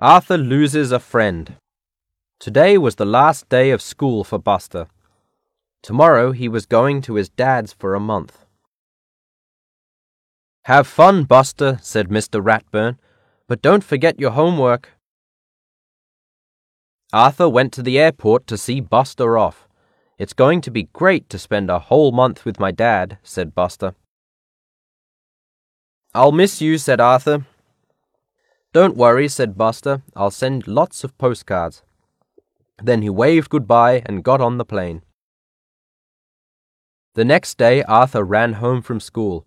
Arthur loses a friend. Today was the last day of school for Buster. Tomorrow he was going to his dad's for a month. Have fun, Buster, said Mr. Ratburn, but don't forget your homework. Arthur went to the airport to see Buster off. It's going to be great to spend a whole month with my dad, said Buster. I'll miss you, said Arthur. Don't worry, said Buster. I'll send lots of postcards. Then he waved goodbye and got on the plane. The next day, Arthur ran home from school.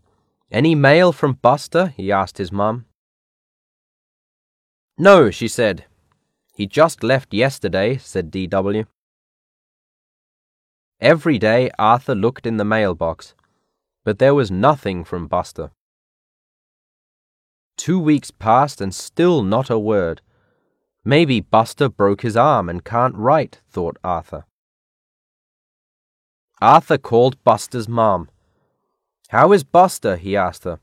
Any mail from Buster? he asked his mum. No, she said. He just left yesterday, said D.W. Every day Arthur looked in the mailbox, but there was nothing from Buster. Two weeks passed and still not a word. Maybe Buster broke his arm and can't write, thought Arthur. Arthur called Buster's mom. How is Buster? he asked her.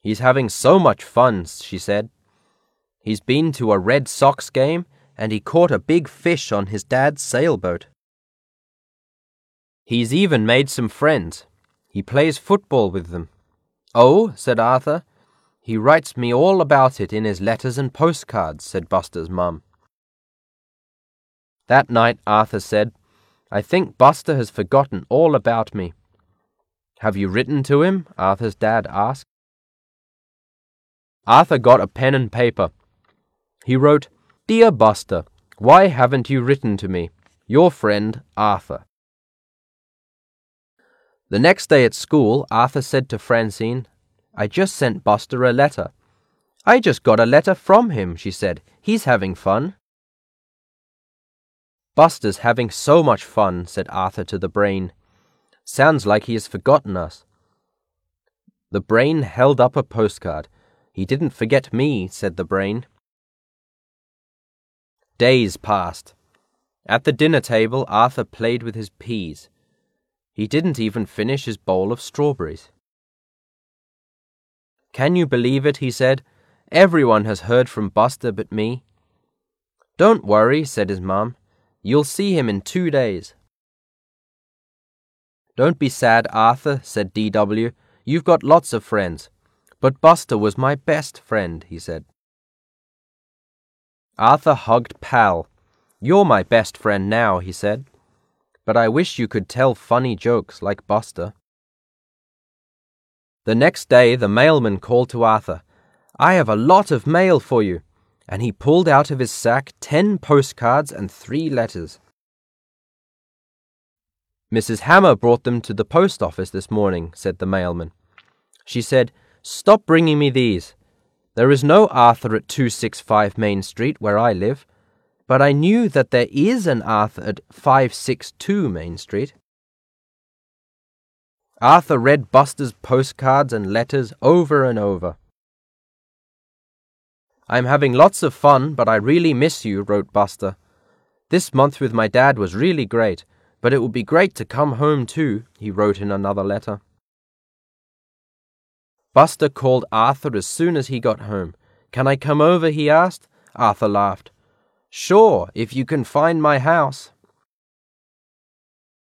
He's having so much fun, she said. He's been to a Red Sox game and he caught a big fish on his dad's sailboat. He's even made some friends. He plays football with them. Oh, said Arthur. He writes me all about it in his letters and postcards, said Buster's mum. That night Arthur said, I think Buster has forgotten all about me. Have you written to him? Arthur's dad asked. Arthur got a pen and paper. He wrote, Dear Buster, why haven't you written to me? Your friend, Arthur. The next day at school, Arthur said to Francine, I just sent Buster a letter. I just got a letter from him, she said. He's having fun. Buster's having so much fun, said Arthur to the brain. Sounds like he has forgotten us. The brain held up a postcard. He didn't forget me, said the brain. Days passed. At the dinner table, Arthur played with his peas. He didn't even finish his bowl of strawberries. Can you believe it? he said. Everyone has heard from Buster but me. Don't worry, said his mum. You'll see him in two days. Don't be sad, Arthur, said D.W. You've got lots of friends. But Buster was my best friend, he said. Arthur hugged Pal. You're my best friend now, he said. But I wish you could tell funny jokes like Buster. The next day the mailman called to Arthur. I have a lot of mail for you. And he pulled out of his sack ten postcards and three letters. Mrs. Hammer brought them to the post office this morning, said the mailman. She said, Stop bringing me these. There is no Arthur at 265 Main Street where I live, but I knew that there is an Arthur at 562 Main Street. Arthur read Buster's postcards and letters over and over. I'm having lots of fun, but I really miss you, wrote Buster. This month with my dad was really great. But it would be great to come home too, he wrote in another letter. Buster called Arthur as soon as he got home. Can I come over? he asked. Arthur laughed. Sure, if you can find my house.